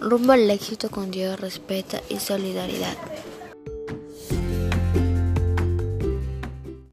rumbo al éxito con Dios, respeto y solidaridad.